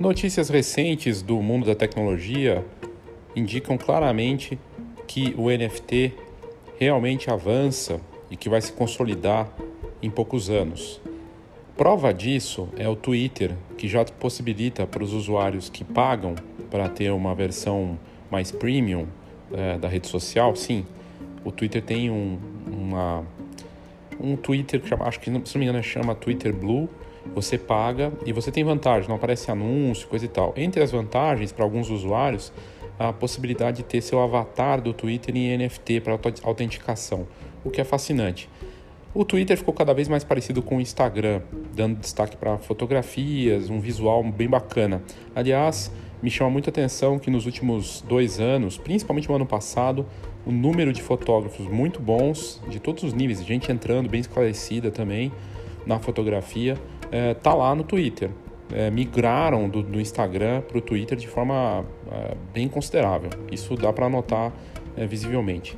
Notícias recentes do mundo da tecnologia indicam claramente que o NFT realmente avança e que vai se consolidar em poucos anos. Prova disso é o Twitter, que já possibilita para os usuários que pagam para ter uma versão mais premium é, da rede social, sim, o Twitter tem um, uma, um Twitter que chama, acho que se não me engano chama Twitter Blue. Você paga e você tem vantagem, não aparece anúncio, coisa e tal. Entre as vantagens para alguns usuários, a possibilidade de ter seu avatar do Twitter em NFT para autenticação, o que é fascinante. O Twitter ficou cada vez mais parecido com o Instagram, dando destaque para fotografias, um visual bem bacana. Aliás, me chama muita atenção que nos últimos dois anos, principalmente no ano passado, o número de fotógrafos muito bons, de todos os níveis, gente entrando bem esclarecida também na fotografia, é, tá lá no Twitter. É, migraram do, do Instagram para o Twitter de forma é, bem considerável. Isso dá para notar é, visivelmente.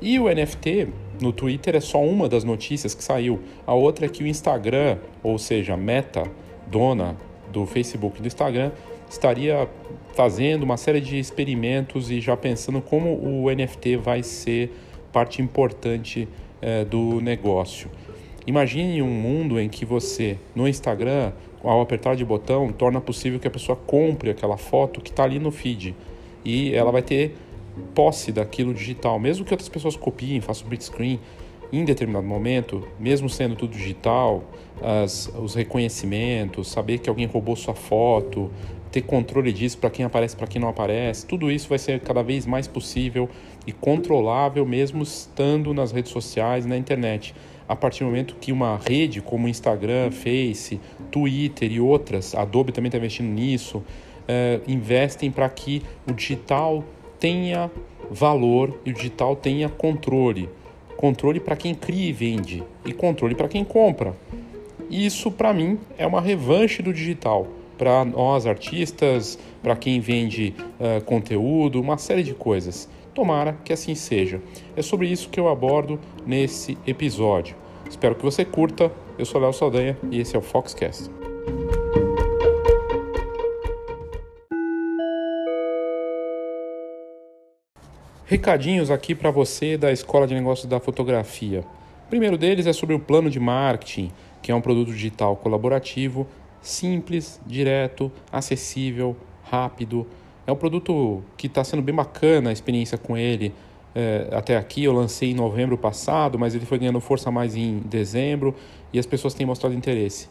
E o NFT no Twitter é só uma das notícias que saiu. A outra é que o Instagram, ou seja, Meta, dona do Facebook e do Instagram, estaria fazendo uma série de experimentos e já pensando como o NFT vai ser parte importante é, do negócio. Imagine um mundo em que você, no Instagram, ao apertar de botão, torna possível que a pessoa compre aquela foto que está ali no feed e ela vai ter posse daquilo digital, mesmo que outras pessoas copiem, façam print screen em determinado momento, mesmo sendo tudo digital, as, os reconhecimentos, saber que alguém roubou sua foto, ter controle disso para quem aparece, para quem não aparece, tudo isso vai ser cada vez mais possível e controlável mesmo estando nas redes sociais, na internet. A partir do momento que uma rede como Instagram, Face, Twitter e outras, Adobe também está investindo nisso, é, investem para que o digital tenha valor e o digital tenha controle. Controle para quem cria e vende e controle para quem compra. Isso, para mim, é uma revanche do digital para nós artistas, para quem vende uh, conteúdo, uma série de coisas. Tomara que assim seja. É sobre isso que eu abordo nesse episódio. Espero que você curta. Eu sou Léo Saldanha e esse é o Foxcast. Recadinhos aqui para você da Escola de Negócios da Fotografia. O primeiro deles é sobre o plano de marketing, que é um produto digital colaborativo simples, direto, acessível, rápido. É um produto que está sendo bem bacana a experiência com ele. É, até aqui eu lancei em novembro passado, mas ele foi ganhando força mais em dezembro e as pessoas têm mostrado interesse.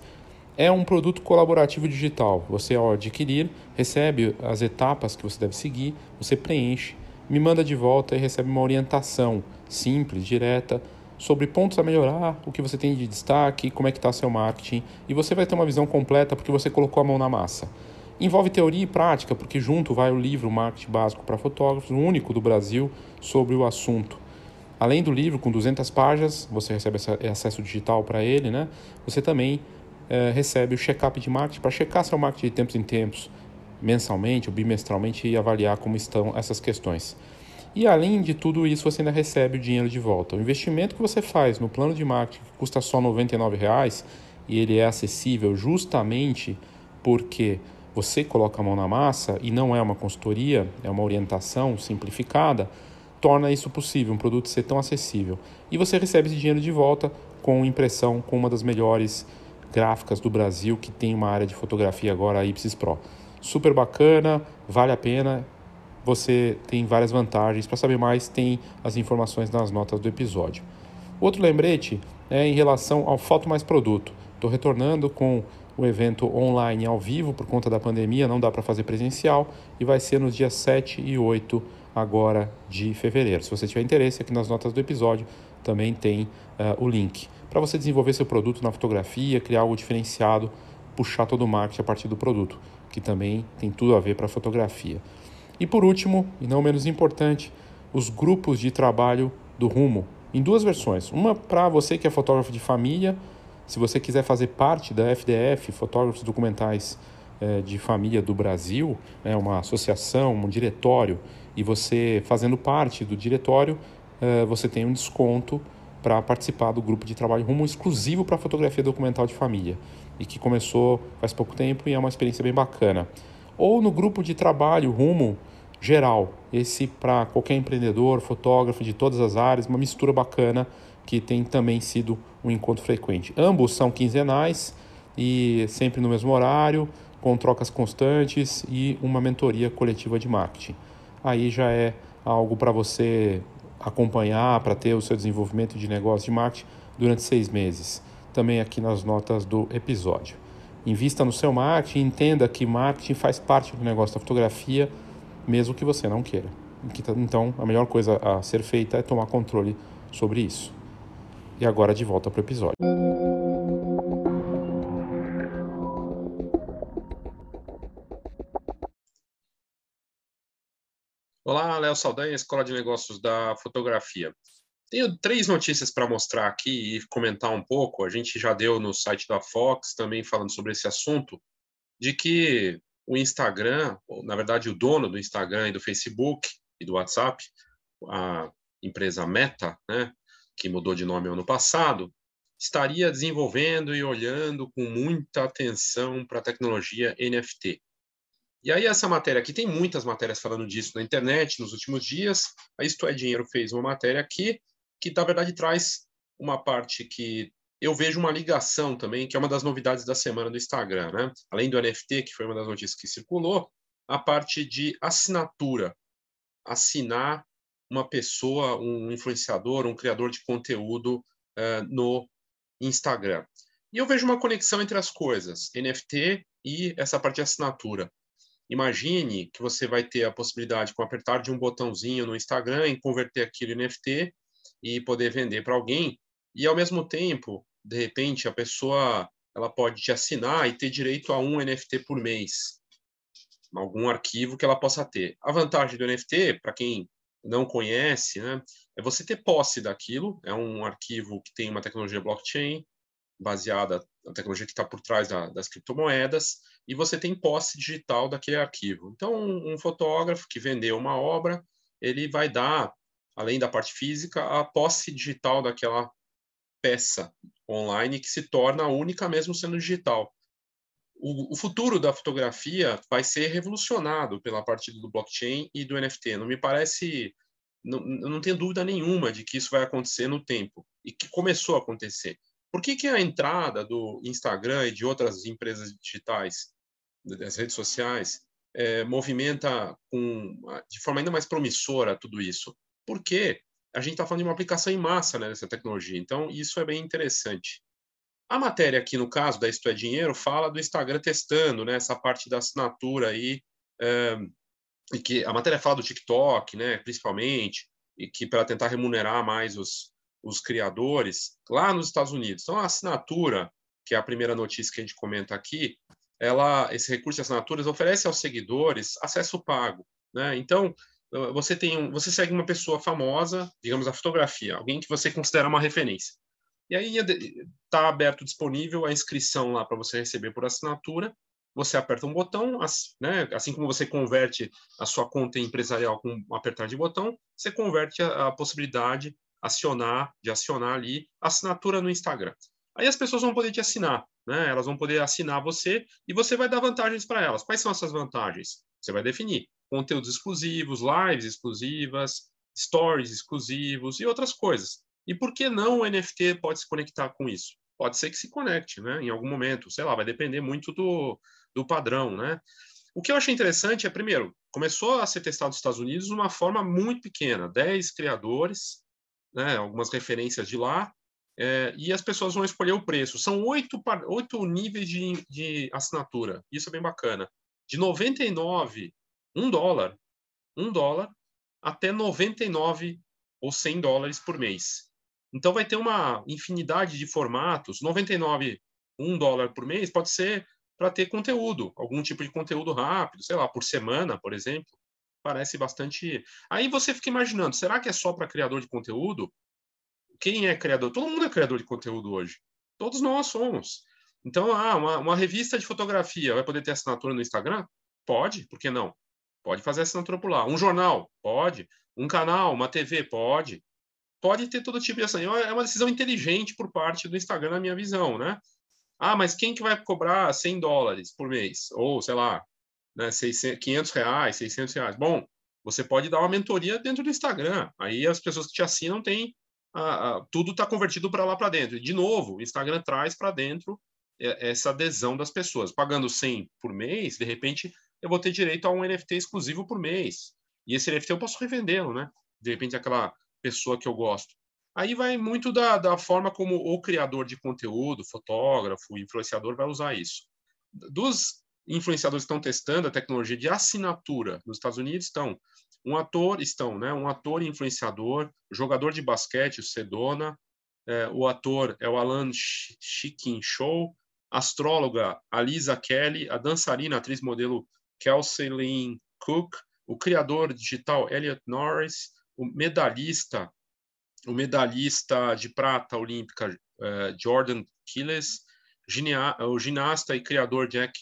É um produto colaborativo digital. Você, ao adquirir, recebe as etapas que você deve seguir, você preenche, me manda de volta e recebe uma orientação simples, direta, sobre pontos a melhorar, o que você tem de destaque, como é que está seu marketing, e você vai ter uma visão completa porque você colocou a mão na massa. Envolve teoria e prática, porque junto vai o livro Marketing Básico para Fotógrafos, o único do Brasil sobre o assunto. Além do livro, com 200 páginas, você recebe acesso digital para ele, né? Você também é, recebe o check-up de marketing para checar seu marketing de tempos em tempos, mensalmente ou bimestralmente e avaliar como estão essas questões. E além de tudo isso, você ainda recebe o dinheiro de volta. O investimento que você faz no plano de marketing, que custa só R$ 99,00, e ele é acessível justamente porque você coloca a mão na massa e não é uma consultoria, é uma orientação simplificada, torna isso possível, um produto ser tão acessível. E você recebe esse dinheiro de volta com impressão com uma das melhores gráficas do Brasil que tem uma área de fotografia agora, a Ipsis Pro. Super bacana, vale a pena você tem várias vantagens. Para saber mais, tem as informações nas notas do episódio. Outro lembrete é em relação ao Foto Mais Produto. Estou retornando com o evento online ao vivo por conta da pandemia, não dá para fazer presencial e vai ser nos dias 7 e 8 agora de fevereiro. Se você tiver interesse, aqui nas notas do episódio também tem uh, o link para você desenvolver seu produto na fotografia, criar algo diferenciado, puxar todo o marketing a partir do produto, que também tem tudo a ver para fotografia. E por último, e não menos importante, os grupos de trabalho do Rumo, em duas versões. Uma para você que é fotógrafo de família, se você quiser fazer parte da FDF, Fotógrafos Documentais eh, de Família do Brasil, é uma associação, um diretório, e você fazendo parte do diretório, eh, você tem um desconto para participar do grupo de trabalho Rumo exclusivo para fotografia documental de família e que começou faz pouco tempo e é uma experiência bem bacana. Ou no grupo de trabalho Rumo geral, esse para qualquer empreendedor, fotógrafo de todas as áreas, uma mistura bacana que tem também sido um encontro frequente. Ambos são quinzenais e sempre no mesmo horário, com trocas constantes e uma mentoria coletiva de marketing. Aí já é algo para você acompanhar, para ter o seu desenvolvimento de negócio de marketing durante seis meses. Também aqui nas notas do episódio. Invista no seu marketing, entenda que marketing faz parte do negócio da fotografia, mesmo que você não queira. Então, a melhor coisa a ser feita é tomar controle sobre isso. E agora de volta para o episódio. Olá, Léo Saldanha, Escola de Negócios da Fotografia. Tenho três notícias para mostrar aqui e comentar um pouco. A gente já deu no site da Fox também falando sobre esse assunto, de que o Instagram, na verdade o dono do Instagram e do Facebook e do WhatsApp, a empresa Meta, né, que mudou de nome ano passado, estaria desenvolvendo e olhando com muita atenção para a tecnologia NFT. E aí essa matéria aqui, tem muitas matérias falando disso na internet nos últimos dias. A Isto é Dinheiro fez uma matéria aqui que, na verdade, traz uma parte que eu vejo uma ligação também, que é uma das novidades da semana do Instagram, né? Além do NFT, que foi uma das notícias que circulou, a parte de assinatura. Assinar uma pessoa, um influenciador, um criador de conteúdo uh, no Instagram. E eu vejo uma conexão entre as coisas, NFT e essa parte de assinatura. Imagine que você vai ter a possibilidade, com apertar de um botãozinho no Instagram, em converter aquilo em NFT e poder vender para alguém. E, ao mesmo tempo, de repente, a pessoa ela pode te assinar e ter direito a um NFT por mês, algum arquivo que ela possa ter. A vantagem do NFT, para quem não conhece, né, é você ter posse daquilo. É um arquivo que tem uma tecnologia blockchain, baseada na tecnologia que está por trás da, das criptomoedas, e você tem posse digital daquele arquivo. Então, um, um fotógrafo que vendeu uma obra, ele vai dar, além da parte física, a posse digital daquela peça online que se torna única mesmo sendo digital. O, o, futuro da fotografia vai ser revolucionado pela parte do blockchain e do NFT. Não me parece, não, não tenho dúvida nenhuma de que isso vai acontecer no tempo e que começou a acontecer. Por que, que a entrada do Instagram e de outras empresas digitais, das redes sociais, é, movimenta com, de forma ainda mais promissora tudo isso? Porque a gente está falando de uma aplicação em massa né, dessa tecnologia, então isso é bem interessante. A matéria aqui, no caso da Isto é Dinheiro, fala do Instagram testando né, essa parte da assinatura aí, é, e que a matéria fala do TikTok, né, principalmente, e que para tentar remunerar mais os, os criadores lá nos Estados Unidos. Então, a assinatura, que é a primeira notícia que a gente comenta aqui, ela, esse recurso de assinaturas oferece aos seguidores acesso pago. Né? Então, você tem você segue uma pessoa famosa, digamos a fotografia, alguém que você considera uma referência. E aí está aberto disponível a inscrição lá para você receber por assinatura. Você aperta um botão, né? assim como você converte a sua conta empresarial com um apertar de botão, você converte a, a possibilidade acionar, de acionar ali assinatura no Instagram. Aí as pessoas vão poder te assinar, né? Elas vão poder assinar você e você vai dar vantagens para elas. Quais são essas vantagens? Você vai definir conteúdos exclusivos, lives exclusivas, stories exclusivos e outras coisas. E por que não o NFT pode se conectar com isso? Pode ser que se conecte, né? Em algum momento, sei lá, vai depender muito do, do padrão, né? O que eu achei interessante é, primeiro, começou a ser testado nos Estados Unidos de uma forma muito pequena, 10 criadores, né, algumas referências de lá, é, e as pessoas vão escolher o preço. São oito, oito níveis de, de assinatura, isso é bem bacana. De 99, um dólar, um dólar, até 99 ou 100 dólares por mês. Então vai ter uma infinidade de formatos. 99, um dólar por mês pode ser para ter conteúdo, algum tipo de conteúdo rápido, sei lá, por semana, por exemplo parece bastante. Aí você fica imaginando, será que é só para criador de conteúdo? Quem é criador? Todo mundo é criador de conteúdo hoje. Todos nós somos. Então, ah, uma, uma revista de fotografia vai poder ter assinatura no Instagram? Pode, por que não? Pode fazer assinatura por lá. Um jornal? Pode. Um canal, uma TV? Pode. Pode ter todo tipo de ação. É uma decisão inteligente por parte do Instagram, na minha visão, né? Ah, mas quem que vai cobrar 100 dólares por mês? Ou, sei lá, né, 600, 500 reais, 600 reais. Bom, você pode dar uma mentoria dentro do Instagram. Aí as pessoas que te assinam têm... Ah, ah, tudo está convertido para lá para dentro. E, de novo, o Instagram traz para dentro essa adesão das pessoas. Pagando 100 por mês, de repente, eu vou ter direito a um NFT exclusivo por mês. E esse NFT eu posso revendê-lo, né? De repente, aquela pessoa que eu gosto. Aí vai muito da, da forma como o criador de conteúdo, fotógrafo, influenciador vai usar isso. Dos influenciadores que estão testando a tecnologia de assinatura nos Estados Unidos estão um ator, estão, né? Um ator influenciador, jogador de basquete, o Sedona, é, o ator é o Alan Chikin Show, astróloga a Lisa Kelly, a dançarina, atriz modelo Kelsey Lynn Cook, o criador digital Elliot Norris, o medalhista, o medalhista de prata olímpica uh, Jordan Kiles, o ginasta e criador Jack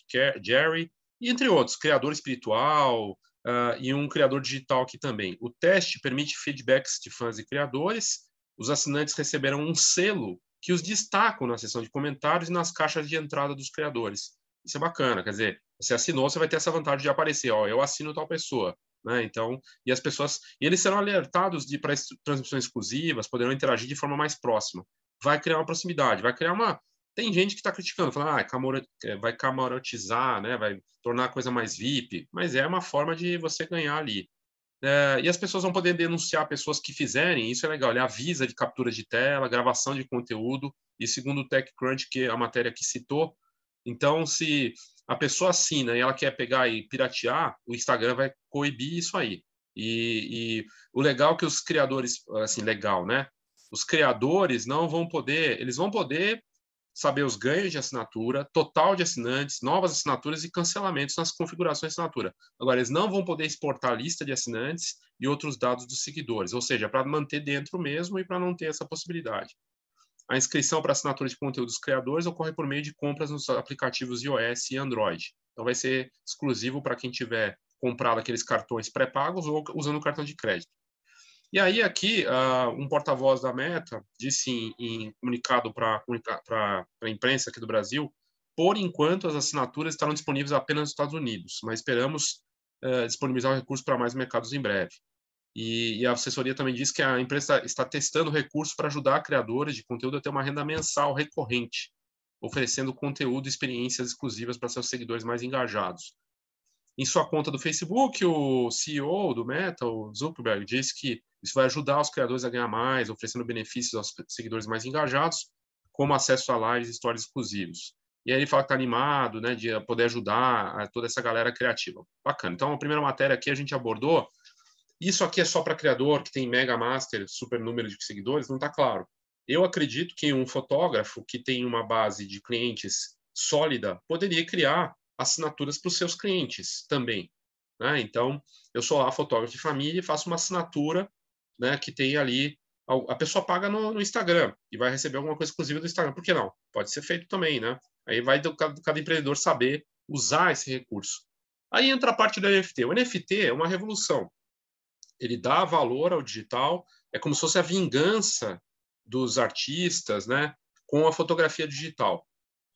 Jerry, e entre outros, criador espiritual uh, e um criador digital aqui também. O teste permite feedbacks de fãs e criadores. Os assinantes receberam um selo que os destacam na seção de comentários e nas caixas de entrada dos criadores. Isso é bacana, quer dizer, você assinou, você vai ter essa vantagem de aparecer, ó, eu assino tal pessoa. Né? Então, e as pessoas, e eles serão alertados de para transmissões exclusivas, poderão interagir de forma mais próxima. Vai criar uma proximidade, vai criar uma. Tem gente que está criticando, falando, ah, é, vai camarotizar, né? Vai tornar a coisa mais VIP, mas é uma forma de você ganhar ali. É, e as pessoas vão poder denunciar pessoas que fizerem, isso é legal, ele avisa de captura de tela, gravação de conteúdo, e segundo o TechCrunch, que é a matéria que citou, então, se a pessoa assina e ela quer pegar e piratear, o Instagram vai coibir isso aí. E, e, o legal é que os criadores, assim, legal, né? Os criadores não vão poder, eles vão poder saber os ganhos de assinatura, total de assinantes, novas assinaturas e cancelamentos nas configurações de assinatura. Agora, eles não vão poder exportar a lista de assinantes e outros dados dos seguidores, ou seja, para manter dentro mesmo e para não ter essa possibilidade. A inscrição para assinatura de conteúdos criadores ocorre por meio de compras nos aplicativos iOS e Android. Então, vai ser exclusivo para quem tiver comprado aqueles cartões pré-pagos ou usando o cartão de crédito. E aí, aqui, uh, um porta-voz da Meta disse em, em comunicado para a imprensa aqui do Brasil: por enquanto, as assinaturas estarão disponíveis apenas nos Estados Unidos, mas esperamos uh, disponibilizar o recurso para mais mercados em breve. E, e, a assessoria também diz que a empresa está testando recursos para ajudar criadores de conteúdo a ter uma renda mensal recorrente, oferecendo conteúdo e experiências exclusivas para seus seguidores mais engajados. Em sua conta do Facebook, o CEO do Meta, o Zuckerberg, disse que isso vai ajudar os criadores a ganhar mais, oferecendo benefícios aos seguidores mais engajados, como acesso a lives e stories exclusivos. E aí ele fala que está animado, né, de poder ajudar toda essa galera criativa. Bacana. Então, a primeira matéria aqui a gente abordou isso aqui é só para criador que tem mega master, super número de seguidores, não está claro. Eu acredito que um fotógrafo que tem uma base de clientes sólida poderia criar assinaturas para os seus clientes também. Né? Então, eu sou lá fotógrafo de família e faço uma assinatura né, que tem ali. A pessoa paga no, no, Instagram e vai receber alguma coisa exclusiva do Instagram. Por que não? Pode ser feito também, né? Aí vai do, do cada empreendedor saber usar esse recurso. Aí entra a parte do NFT. O NFT é uma revolução ele dá valor ao digital, é como se fosse a vingança dos artistas, né, com a fotografia digital.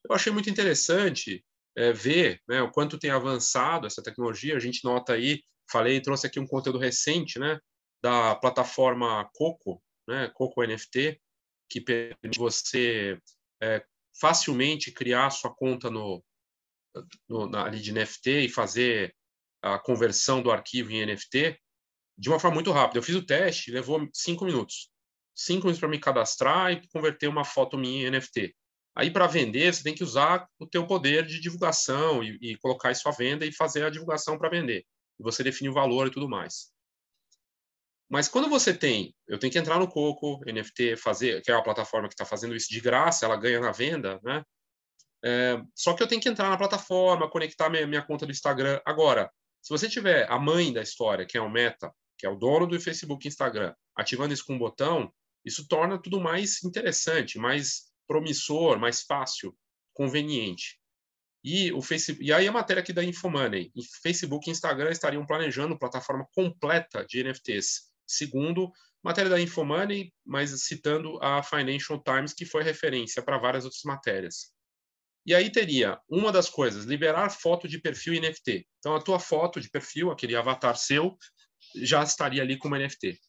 Eu achei muito interessante é, ver né, o quanto tem avançado essa tecnologia. A gente nota aí, falei, trouxe aqui um conteúdo recente, né, da plataforma Coco, né, Coco NFT, que permite você é, facilmente criar sua conta no, no na, ali de NFT e fazer a conversão do arquivo em NFT de uma forma muito rápida. Eu fiz o teste, levou cinco minutos. Cinco minutos para me cadastrar e converter uma foto minha em NFT. Aí, para vender, você tem que usar o teu poder de divulgação e, e colocar isso à venda e fazer a divulgação para vender. E você define o valor e tudo mais. Mas quando você tem, eu tenho que entrar no Coco, NFT, fazer, que é a plataforma que está fazendo isso de graça, ela ganha na venda, né? É, só que eu tenho que entrar na plataforma, conectar minha, minha conta do Instagram. Agora, se você tiver a mãe da história, que é o Meta, que é o dono do Facebook e Instagram, ativando isso com um botão, isso torna tudo mais interessante, mais promissor, mais fácil, conveniente. E, o Facebook, e aí a matéria aqui da Infomoney. Facebook e Instagram estariam planejando plataforma completa de NFTs, segundo matéria da Infomoney, mas citando a Financial Times, que foi referência para várias outras matérias. E aí teria uma das coisas, liberar foto de perfil NFT. Então, a tua foto de perfil, aquele avatar seu, já estaria ali como NFT.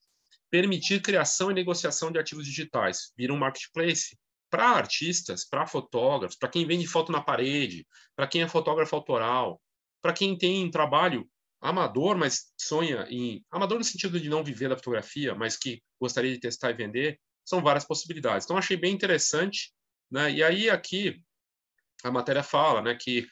Permitir criação e negociação de ativos digitais. Vira um marketplace para artistas, para fotógrafos, para quem vende foto na parede, para quem é fotógrafo autoral, para quem tem trabalho amador, mas sonha em amador no sentido de não viver da fotografia, mas que gostaria de testar e vender, são várias possibilidades. Então achei bem interessante, né? E aí aqui a matéria fala, né, que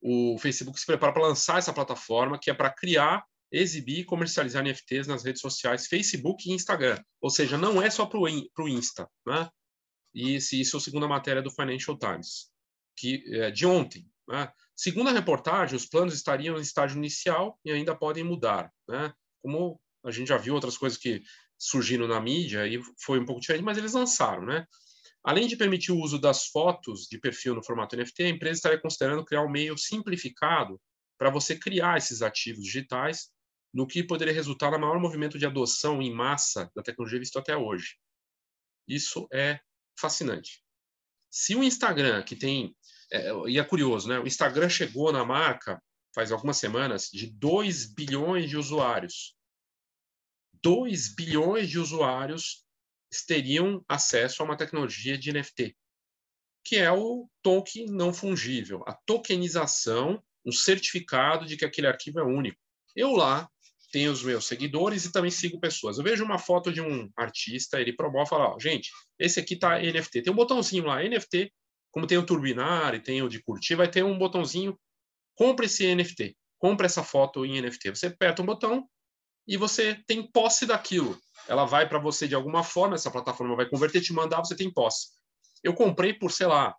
o Facebook se prepara para lançar essa plataforma que é para criar, exibir e comercializar NFTs nas redes sociais Facebook e Instagram. Ou seja, não é só para o Insta, né? E isso é a segunda matéria do Financial Times, que é de ontem. Né? Segundo a reportagem, os planos estariam em estágio inicial e ainda podem mudar. Né? Como a gente já viu outras coisas que surgiram na mídia e foi um pouco diferente, mas eles lançaram. Né? Além de permitir o uso das fotos de perfil no formato NFT, a empresa estaria considerando criar um meio simplificado para você criar esses ativos digitais, no que poderia resultar no maior movimento de adoção em massa da tecnologia visto até hoje. Isso é fascinante. Se o Instagram, que tem. É, e é curioso, né? O Instagram chegou na marca, faz algumas semanas, de 2 bilhões de usuários. 2 bilhões de usuários teriam acesso a uma tecnologia de NFT, que é o token não fungível, a tokenização, um certificado de que aquele arquivo é único. Eu lá tenho os meus seguidores e também sigo pessoas. Eu vejo uma foto de um artista, ele promove e fala, ó, gente, esse aqui tá NFT. Tem um botãozinho lá, NFT, como tem o Turbinar e tem o de curtir, vai ter um botãozinho, compre esse NFT, compre essa foto em NFT. Você aperta um botão e você tem posse daquilo. Ela vai para você de alguma forma, essa plataforma vai converter, te mandar, você tem posse. Eu comprei por, sei lá,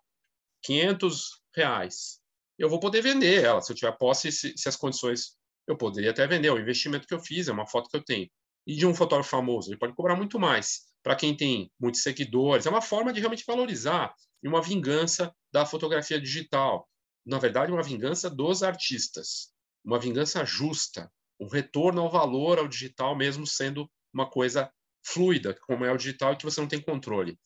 500 reais. Eu vou poder vender ela, se eu tiver posse, se, se as condições eu poderia até vender, é o investimento que eu fiz, é uma foto que eu tenho. E de um fotógrafo famoso, ele pode cobrar muito mais. Para quem tem muitos seguidores, é uma forma de realmente valorizar e uma vingança da fotografia digital. Na verdade, uma vingança dos artistas, uma vingança justa, um retorno ao valor ao digital, mesmo sendo uma coisa fluida, como é o digital, e que você não tem controle.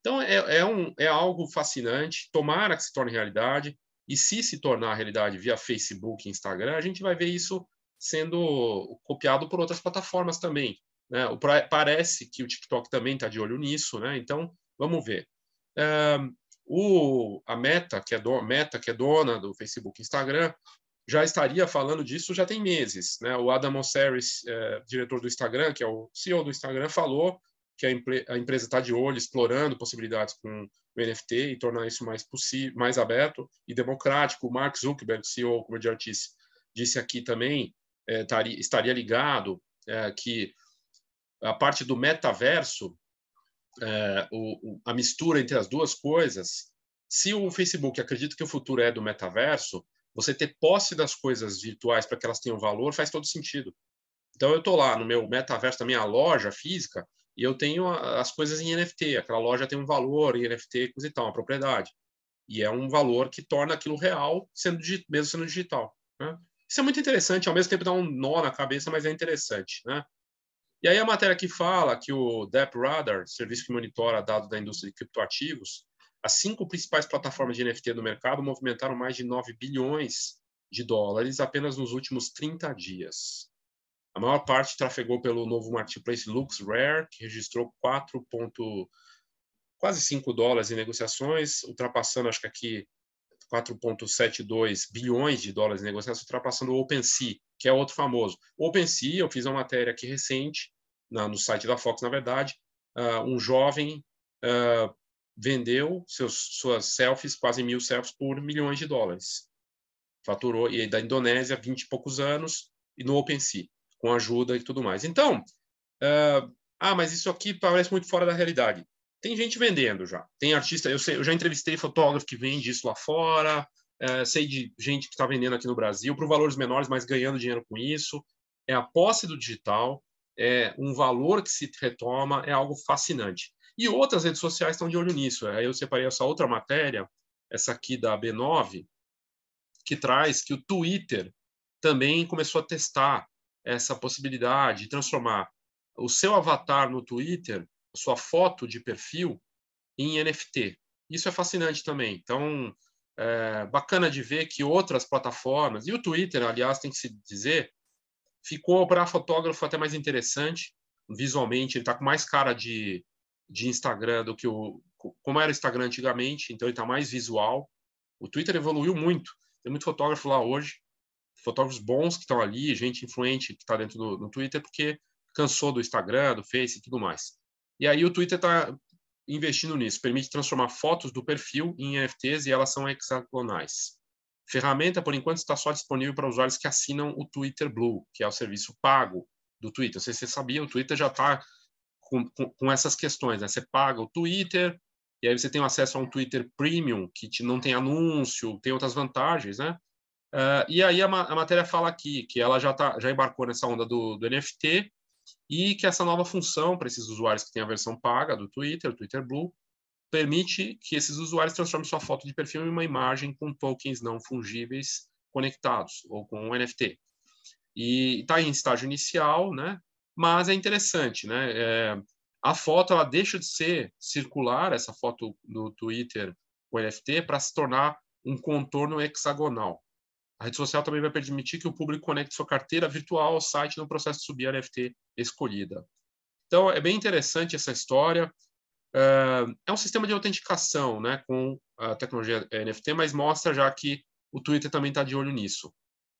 Então, é, é, um, é algo fascinante, tomara que se torne realidade. E se se tornar realidade via Facebook e Instagram, a gente vai ver isso sendo copiado por outras plataformas também. Né? O, parece que o TikTok também está de olho nisso, né? então vamos ver. o, a Meta que, é do, Meta, que é dona do Facebook e Instagram, já estaria falando disso já tem meses. Né? O Adam Mosseri, é, diretor do Instagram, que é o CEO do Instagram, falou que a, a empresa está de olho, explorando possibilidades com o NFT e tornar isso mais possível, mais aberto e democrático. O Mark Zuckerberg, CEO, como eu disse, disse aqui também, é, taria, estaria ligado é, que a parte do metaverso, é, o, a mistura entre as duas coisas, se o Facebook acredita que o futuro é do metaverso, você ter posse das coisas virtuais para que elas tenham valor faz todo sentido. Então eu estou lá no meu metaverso, na minha loja física, e eu tenho as coisas em NFT. Aquela loja tem um valor em NFT, coisa e tal, uma propriedade. E é um valor que torna aquilo real, sendo mesmo sendo digital. Né? Isso é muito interessante, ao mesmo tempo dá um nó na cabeça, mas é interessante. Né? E aí a matéria que fala que o DeppRadar, serviço que monitora dados da indústria de criptoativos, as cinco principais plataformas de NFT no mercado movimentaram mais de 9 bilhões de dólares apenas nos últimos 30 dias. A maior parte trafegou pelo novo marketplace LuxRare, que registrou 4, quase 5 dólares em negociações, ultrapassando, acho que aqui, 4,72 bilhões de dólares em negociações, ultrapassando o OpenSea, que é outro famoso. O OpenSea, eu fiz uma matéria aqui recente, na, no site da Fox, na verdade, uh, um jovem uh, vendeu seus, suas selfies, quase mil selfies, por milhões de dólares. Faturou, e da Indonésia, 20 e poucos anos, e no OpenSea com ajuda e tudo mais. Então, uh, ah, mas isso aqui parece muito fora da realidade. Tem gente vendendo já. Tem artista, eu, sei, eu já entrevistei fotógrafo que vende isso lá fora, uh, sei de gente que está vendendo aqui no Brasil por valores menores, mas ganhando dinheiro com isso. É a posse do digital, é um valor que se retoma, é algo fascinante. E outras redes sociais estão de olho nisso. Aí eu separei essa outra matéria, essa aqui da B9, que traz que o Twitter também começou a testar essa possibilidade de transformar o seu avatar no Twitter, sua foto de perfil em NFT. Isso é fascinante também. Então, é bacana de ver que outras plataformas, e o Twitter, aliás, tem que se dizer, ficou para fotógrafo até mais interessante. Visualmente, ele está com mais cara de, de Instagram do que o. Como era o Instagram antigamente, então ele está mais visual. O Twitter evoluiu muito. Tem muito fotógrafo lá hoje, fotógrafos bons que estão ali, gente influente que está dentro do, do Twitter, porque cansou do Instagram, do Face e tudo mais. E aí o Twitter está investindo nisso, permite transformar fotos do perfil em NFTs e elas são hexagonais. Ferramenta, por enquanto, está só disponível para usuários que assinam o Twitter Blue, que é o serviço pago do Twitter. Não sei se você sabia, o Twitter já está com, com, com, essas questões. Né? Você paga o Twitter, e aí você tem acesso a um Twitter Premium, que te, não tem anúncio, tem outras vantagens, né? Uh, e aí a, a, matéria fala aqui que ela já, tá, já embarcou nessa onda do, do NFT e que essa nova função para esses usuários que têm a versão paga do Twitter, o Twitter Blue, permite que esses usuários transformem sua foto de perfil em uma imagem com tokens não fungíveis conectados ou com um NFT. E está em estágio inicial, né? Mas é interessante, né? É, a foto ela deixa de ser circular, essa foto do Twitter com NFT, para se tornar um contorno hexagonal. A rede social também vai permitir que o público conecte sua carteira virtual ao site no processo de subir a NFT escolhida. Então, é bem interessante essa história. É um sistema de autenticação né, com a tecnologia NFT, mas mostra já que o Twitter também está de olho nisso.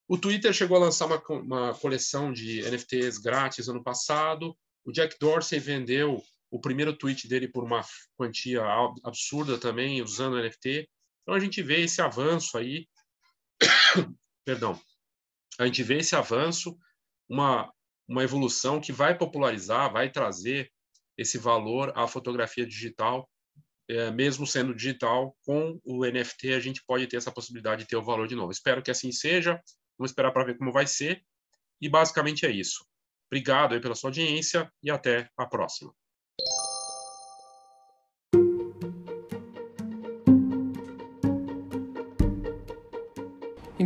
O Twitter chegou a lançar uma, uma coleção de NFTs grátis ano passado. O Jack Dorsey vendeu o primeiro tweet dele por uma quantia absurda também, usando NFT. Então a gente vê esse avanço aí perdão, a gente vê esse avanço, uma, uma evolução que vai popularizar, vai trazer esse valor à fotografia digital, é, mesmo sendo digital, com o NFT a gente pode ter essa possibilidade de ter o valor de novo. Espero que assim seja, vamos esperar para ver como vai ser, e basicamente é isso. Obrigado pela sua audiência e até a próxima.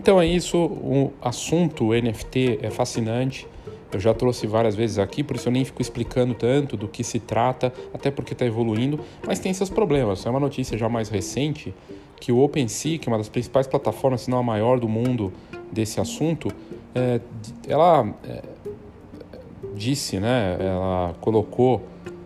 Então é isso, o assunto NFT é fascinante. Eu já trouxe várias vezes aqui, por isso eu nem fico explicando tanto do que se trata, até porque está evoluindo, mas tem seus problemas. É uma notícia já mais recente que o OpenSea, que é uma das principais plataformas, se não a maior do mundo desse assunto, é, ela é, disse, né, ela colocou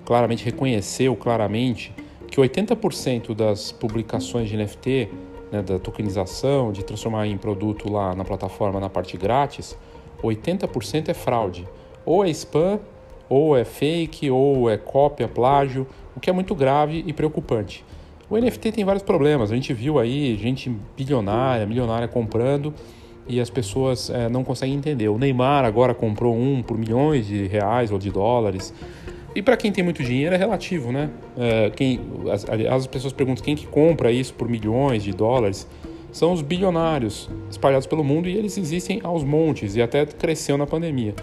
claramente, reconheceu claramente que 80% das publicações de NFT né, da tokenização, de transformar em produto lá na plataforma na parte grátis, 80% é fraude. Ou é spam, ou é fake, ou é cópia, plágio, o que é muito grave e preocupante. O NFT tem vários problemas. A gente viu aí gente bilionária, milionária comprando e as pessoas é, não conseguem entender. O Neymar agora comprou um por milhões de reais ou de dólares. E para quem tem muito dinheiro é relativo, né? É, quem, as, as pessoas perguntam quem que compra isso por milhões de dólares. São os bilionários espalhados pelo mundo e eles existem aos montes e até cresceu na pandemia.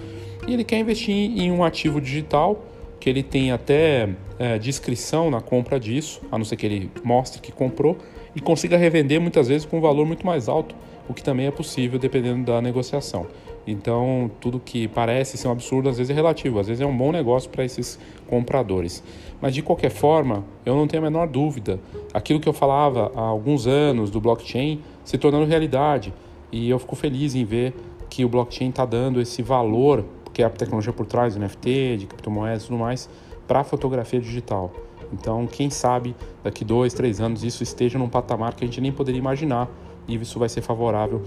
E ele quer investir em um ativo digital que ele tem até é, descrição na compra disso, a não ser que ele mostre que comprou e consiga revender muitas vezes com um valor muito mais alto, o que também é possível dependendo da negociação. Então, tudo que parece ser um absurdo às vezes é relativo, às vezes é um bom negócio para esses compradores. Mas de qualquer forma, eu não tenho a menor dúvida, aquilo que eu falava há alguns anos do blockchain se tornando realidade. E eu fico feliz em ver que o blockchain está dando esse valor, porque é a tecnologia por trás do NFT, de criptomoedas e tudo mais, para a fotografia digital. Então, quem sabe daqui dois, três anos isso esteja num patamar que a gente nem poderia imaginar e isso vai ser favorável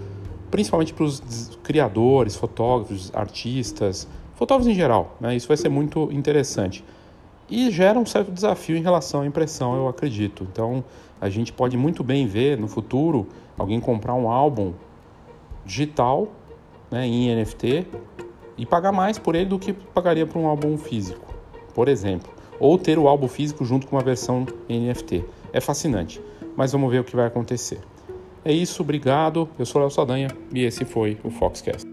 principalmente para os criadores, fotógrafos, artistas, fotógrafos em geral. Né? Isso vai ser muito interessante. E gera um certo desafio em relação à impressão, eu acredito. Então, a gente pode muito bem ver no futuro alguém comprar um álbum digital né, em NFT e pagar mais por ele do que pagaria por um álbum físico, por exemplo. Ou ter o álbum físico junto com uma versão NFT. É fascinante, mas vamos ver o que vai acontecer. É isso, obrigado. Eu sou Léo Sadanha e esse foi o Foxcast.